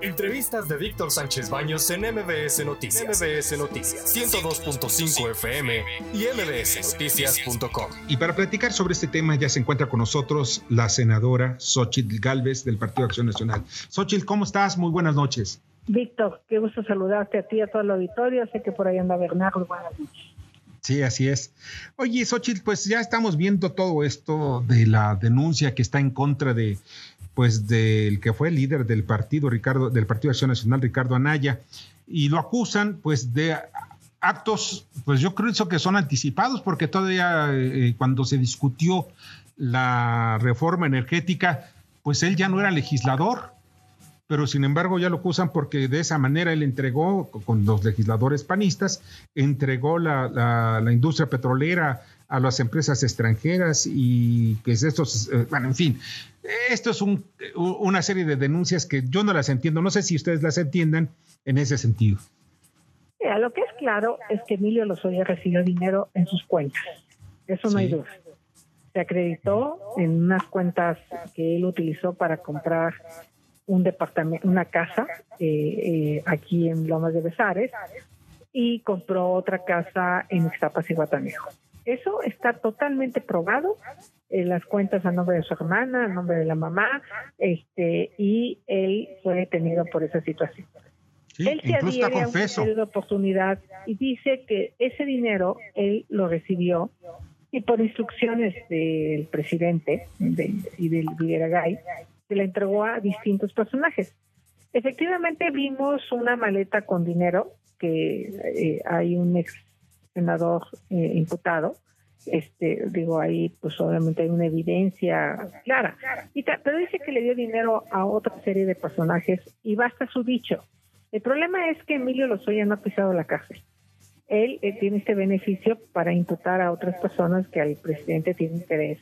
Entrevistas de Víctor Sánchez Baños en MBS Noticias. MBS Noticias 102.5 FM y mbsnoticias.com. Y para platicar sobre este tema ya se encuentra con nosotros la senadora Xochitl Galvez del Partido Acción Nacional. Xochitl, ¿cómo estás? Muy buenas noches. Víctor, qué gusto saludarte a ti y a todo el auditorio. Sé que por ahí anda Bernardo. Buenas noches. Sí, así es. Oye, Xochitl, pues ya estamos viendo todo esto de la denuncia que está en contra de pues del que fue líder del partido Ricardo del Partido Acción Nacional Ricardo Anaya y lo acusan pues de actos pues yo creo que son anticipados porque todavía eh, cuando se discutió la reforma energética pues él ya no era legislador pero sin embargo ya lo acusan porque de esa manera él entregó, con los legisladores panistas, entregó la, la industria petrolera a las empresas extranjeras y que es esto, eh, bueno, en fin, esto es un, una serie de denuncias que yo no las entiendo, no sé si ustedes las entiendan en ese sentido. Mira, lo que es claro es que Emilio Lozoya recibió dinero en sus cuentas, eso no hay duda. Se acreditó en unas cuentas que él utilizó para comprar un departamento, una casa eh, eh, aquí en Lomas de Besares y compró otra casa en Ixtapas y Guatanejo. Eso está totalmente probado en las cuentas a nombre de su hermana, a nombre de la mamá, este, y él fue detenido por esa situación. él se había tenido oportunidad y dice que ese dinero él lo recibió y por instrucciones del presidente y del Villaragay se le entregó a distintos personajes. Efectivamente vimos una maleta con dinero que eh, hay un ex senador eh, imputado. Este, digo, ahí pues obviamente hay una evidencia clara. Y pero dice que le dio dinero a otra serie de personajes y basta su dicho. El problema es que Emilio Lozoya no ha pisado la cárcel. Él eh, tiene este beneficio para imputar a otras personas que al presidente tiene interés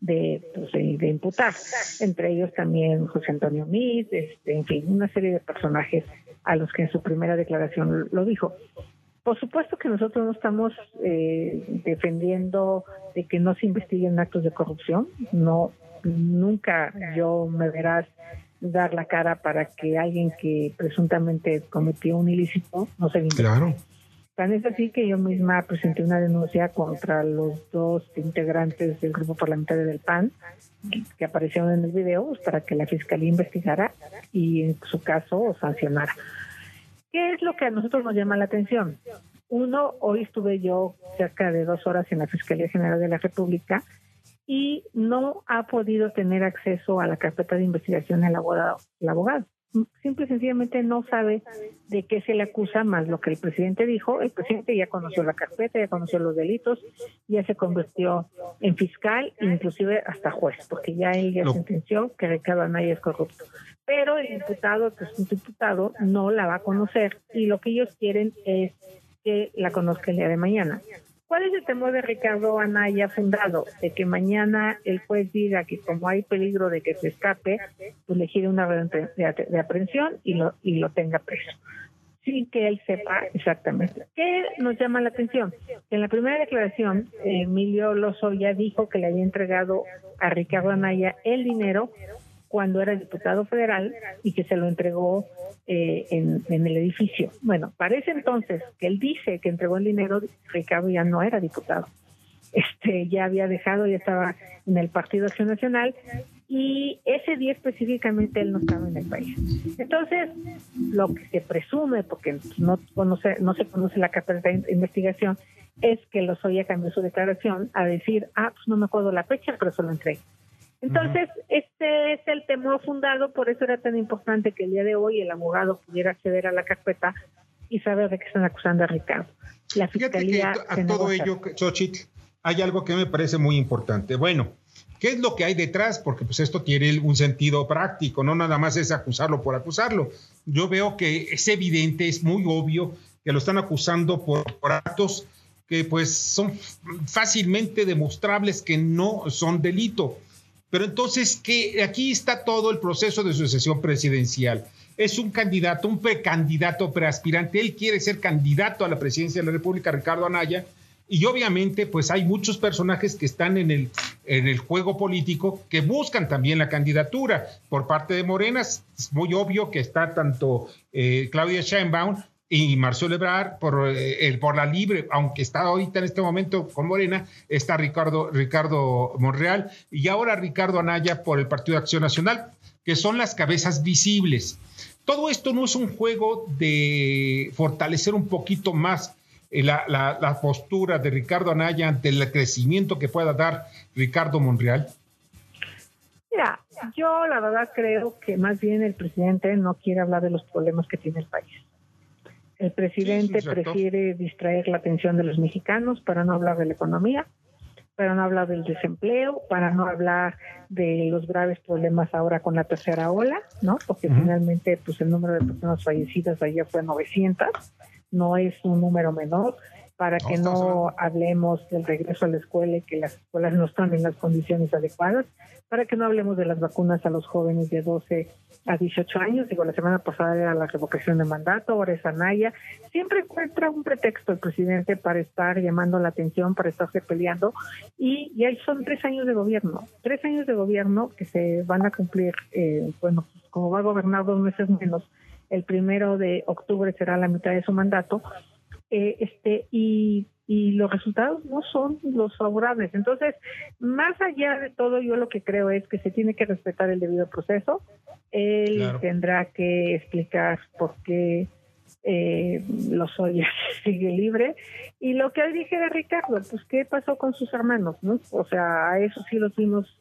de, pues, de, imputar, entre ellos también José Antonio Miz, este, en fin, una serie de personajes a los que en su primera declaración lo dijo. Por supuesto que nosotros no estamos eh, defendiendo de que no se investiguen actos de corrupción. No, nunca yo me verás dar la cara para que alguien que presuntamente cometió un ilícito no se investigue. Claro. Tan es así que yo misma presenté una denuncia contra los dos integrantes del grupo parlamentario del PAN que aparecieron en el video pues, para que la fiscalía investigara y en su caso sancionara. ¿Qué es lo que a nosotros nos llama la atención? Uno, hoy estuve yo cerca de dos horas en la Fiscalía General de la República y no ha podido tener acceso a la carpeta de investigación el abogado. El abogado. Simple y sencillamente no sabe de qué se le acusa más lo que el presidente dijo. El presidente ya conoció la carpeta, ya conoció los delitos, ya se convirtió en fiscal, inclusive hasta juez, porque ya él ya sentenció que Ricardo Anaya es corrupto pero el diputado, que es un diputado, no la va a conocer y lo que ellos quieren es que la conozca el día de mañana. ¿Cuál es el temor de Ricardo Anaya fundado? De que mañana el juez diga que como hay peligro de que se escape, pues le gire una de, aprehensión y lo, y lo tenga preso sin que él sepa exactamente. ¿Qué nos llama la atención? En la primera declaración, Emilio Lozoya dijo que le había entregado a Ricardo Anaya el dinero cuando era diputado federal y que se lo entregó eh, en, el edificio. Bueno, parece entonces que él dice que entregó el dinero, Ricardo ya no era diputado. Este, ya había dejado, ya estaba en el Partido Acción Nacional y ese día específicamente él no estaba en el país. Entonces, lo que se presume, porque no, conoce, no se conoce la carpeta de investigación, es que Lozoya cambió su declaración a decir, ah, pues no me acuerdo la fecha, pero se lo entregué. Entonces, este es el temor fundado, por eso era tan importante que el día de hoy el abogado pudiera acceder a la carpeta y saber de qué están acusando a Ricardo. La fiscalía. a todo ello, Xochitl, hay algo que me parece muy importante. Bueno, ¿qué es lo que hay detrás? Porque pues esto tiene un sentido práctico, no nada más es acusarlo por acusarlo. Yo veo que es evidente, es muy obvio que lo están acusando por actos que pues son fácilmente demostrables que no son delito pero entonces, que aquí está todo el proceso de sucesión presidencial. Es un candidato, un precandidato, preaspirante. Él quiere ser candidato a la presidencia de la República, Ricardo Anaya. Y obviamente, pues hay muchos personajes que están en el, en el juego político que buscan también la candidatura. Por parte de Morena es muy obvio que está tanto eh, Claudia Sheinbaum y Marcelo Ebrard por, eh, el, por la libre, aunque está ahorita en este momento con Morena, está Ricardo, Ricardo Monreal y ahora Ricardo Anaya por el Partido de Acción Nacional, que son las cabezas visibles. Todo esto no es un juego de fortalecer un poquito más eh, la, la, postura de Ricardo Anaya ante el crecimiento que pueda dar Ricardo Monreal? Mira, yo la verdad creo que más bien el presidente no quiere hablar de los problemas que tiene el país. El presidente prefiere distraer la atención de los mexicanos para no hablar de la economía, para no hablar del desempleo, para no hablar de los graves problemas ahora con la tercera ola, ¿no? Porque finalmente pues el número de personas fallecidas ayer fue 900 no es un número menor, para que no hablemos del regreso a la escuela y que las escuelas no están en las condiciones adecuadas, para que no hablemos de las vacunas a los jóvenes de 12 a 18 años. Digo, la semana pasada era la revocación de mandato, ahora es Anaya. Siempre encuentra un pretexto el presidente para estar llamando la atención, para estarse peleando. Y ya son tres años de gobierno, tres años de gobierno que se van a cumplir, eh, bueno, como va a gobernar dos meses menos, el primero de octubre será la mitad de su mandato, eh, este, y, y los resultados no son los favorables. Entonces, más allá de todo, yo lo que creo es que se tiene que respetar el debido proceso. Él tendrá que explicar por qué eh, Lozoya sigue libre. Y lo que dije de Ricardo, pues qué pasó con sus hermanos, ¿no? O sea, a eso sí los vimos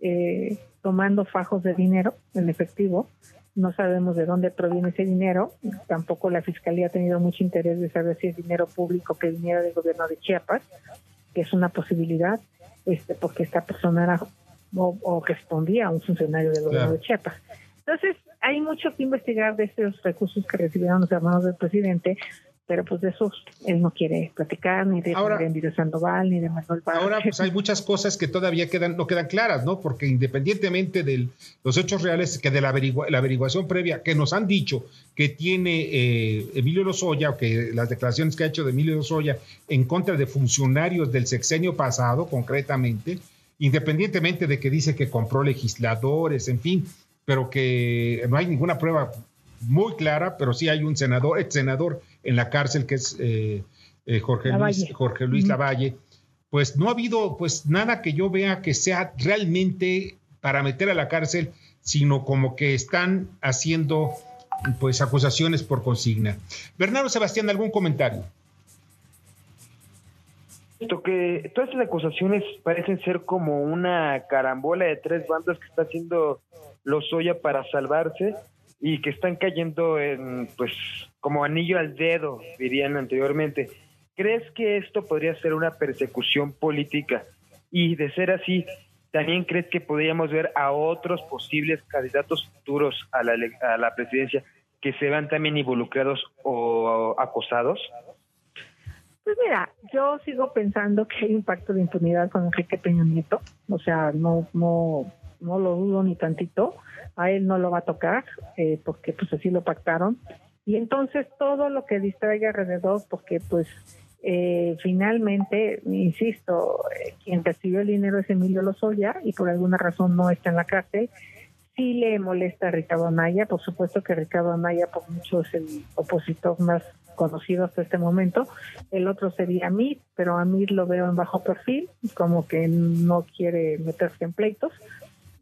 eh, tomando fajos de dinero en efectivo no sabemos de dónde proviene ese dinero, tampoco la Fiscalía ha tenido mucho interés de saber si es dinero público que viniera del gobierno de Chiapas, que es una posibilidad, este, porque esta persona era o, respondía a un funcionario del gobierno de Chiapas. Entonces, hay mucho que investigar de esos recursos que recibieron los hermanos del presidente, pero pues de eso él no quiere platicar ni de, ahora, Sandoval ni de Manuel Ahora pues hay muchas cosas que todavía quedan no quedan claras, ¿no? Porque independientemente de los hechos reales que de la, la, averiguación previa que nos han dicho que tiene eh, Emilio Lozoya, o que las declaraciones que ha hecho de Emilio Lozoya en contra de funcionarios del sexenio pasado, concretamente, independientemente de que dice que compró legisladores, en fin, pero que no hay ninguna prueba muy clara, pero sí hay un senador, ex senador en la cárcel, que es eh, eh, Jorge, Luis, Jorge Luis Lavalle, pues no ha habido pues nada que yo vea que sea realmente para meter a la cárcel, sino como que están haciendo pues acusaciones por consigna. Bernardo Sebastián, ¿algún comentario? Esto que todas las acusaciones parecen ser como una carambola de tres bandas que está haciendo Lozoya para salvarse y que están cayendo en, pues, como anillo al dedo, dirían anteriormente. ¿Crees que esto podría ser una persecución política? Y de ser así, ¿también crees que podríamos ver a otros posibles candidatos futuros a la, a la presidencia que se vean también involucrados o acosados? Pues mira, yo sigo pensando que hay un pacto de impunidad con Enrique Peña Nieto, o sea, no, no, no lo dudo ni tantito a él no lo va a tocar eh, porque pues así lo pactaron. Y entonces todo lo que distraiga alrededor porque pues eh, finalmente insisto eh, quien recibió el dinero es Emilio Lozoya y por alguna razón no está en la cárcel. Sí le molesta a Ricardo Anaya por supuesto que Ricardo Anaya por mucho es el opositor más conocido hasta este momento. El otro sería Amir pero Amir lo veo en bajo perfil como que no quiere meterse en pleitos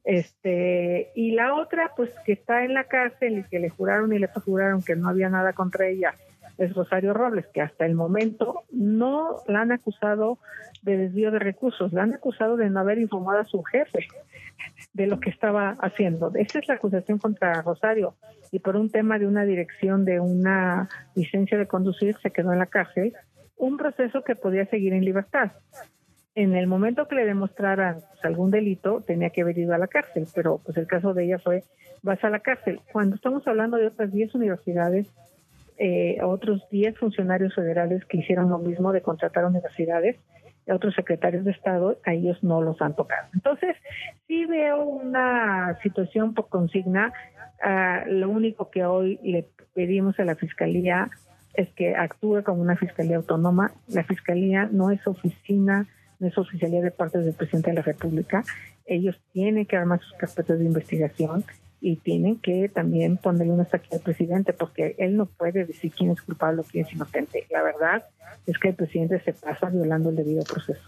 este, y la otra, pues que está en la cárcel y que le juraron y le juraron que no había nada contra ella, es Rosario Robles, que hasta el momento no la han acusado de desvío de recursos, la han acusado de no haber informado a su jefe de lo que estaba haciendo. Esa es la acusación contra Rosario. Y por un tema de una dirección de una licencia de conducir se quedó en la cárcel, un proceso que podía seguir en libertad en el momento que le demostraran pues, algún delito, tenía que haber ido a la cárcel, pero pues el caso de ella fue, vas a la cárcel. Cuando estamos hablando de otras 10 universidades, eh, otros 10 funcionarios federales que hicieron lo mismo de contratar universidades, otros secretarios de Estado, a ellos no los han tocado. Entonces, sí veo una situación por consigna. Ah, lo único que hoy le pedimos a la Fiscalía es que actúe como una Fiscalía autónoma. La Fiscalía no es oficina no es oficialidad de parte del presidente de la República. Ellos tienen que armar sus carpetas de investigación y tienen que también ponerle una saque al presidente porque él no puede decir quién es culpable o quién es inocente. La verdad es que el presidente se pasa violando el debido proceso.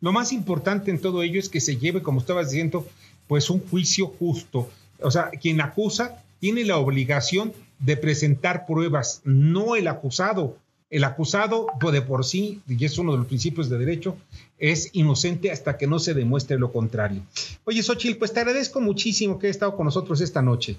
Lo más importante en todo ello es que se lleve, como estabas diciendo, pues un juicio justo. O sea, quien acusa tiene la obligación de presentar pruebas, no el acusado. El acusado, pues, de por sí, y es uno de los principios de derecho, es inocente hasta que no se demuestre lo contrario. Oye, Xochitl, pues te agradezco muchísimo que hayas estado con nosotros esta noche.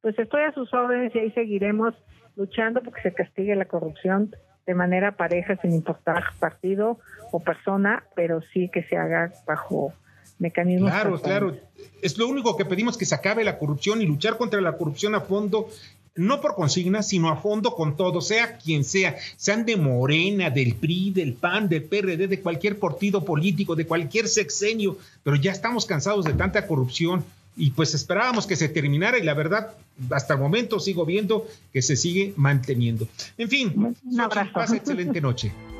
Pues estoy a sus órdenes y ahí seguiremos luchando porque se castigue la corrupción de manera pareja, sin importar partido o persona, pero sí que se haga bajo mecanismos. Claro, claro. Es lo único que pedimos que se acabe la corrupción y luchar contra la corrupción a fondo no por consigna, sino a fondo con todo, sea quien sea, sean de Morena, del PRI, del PAN, del PRD, de cualquier partido político, de cualquier sexenio, pero ya estamos cansados de tanta corrupción y pues esperábamos que se terminara y la verdad, hasta el momento sigo viendo que se sigue manteniendo. En fin, un abrazo. Pasa excelente noche.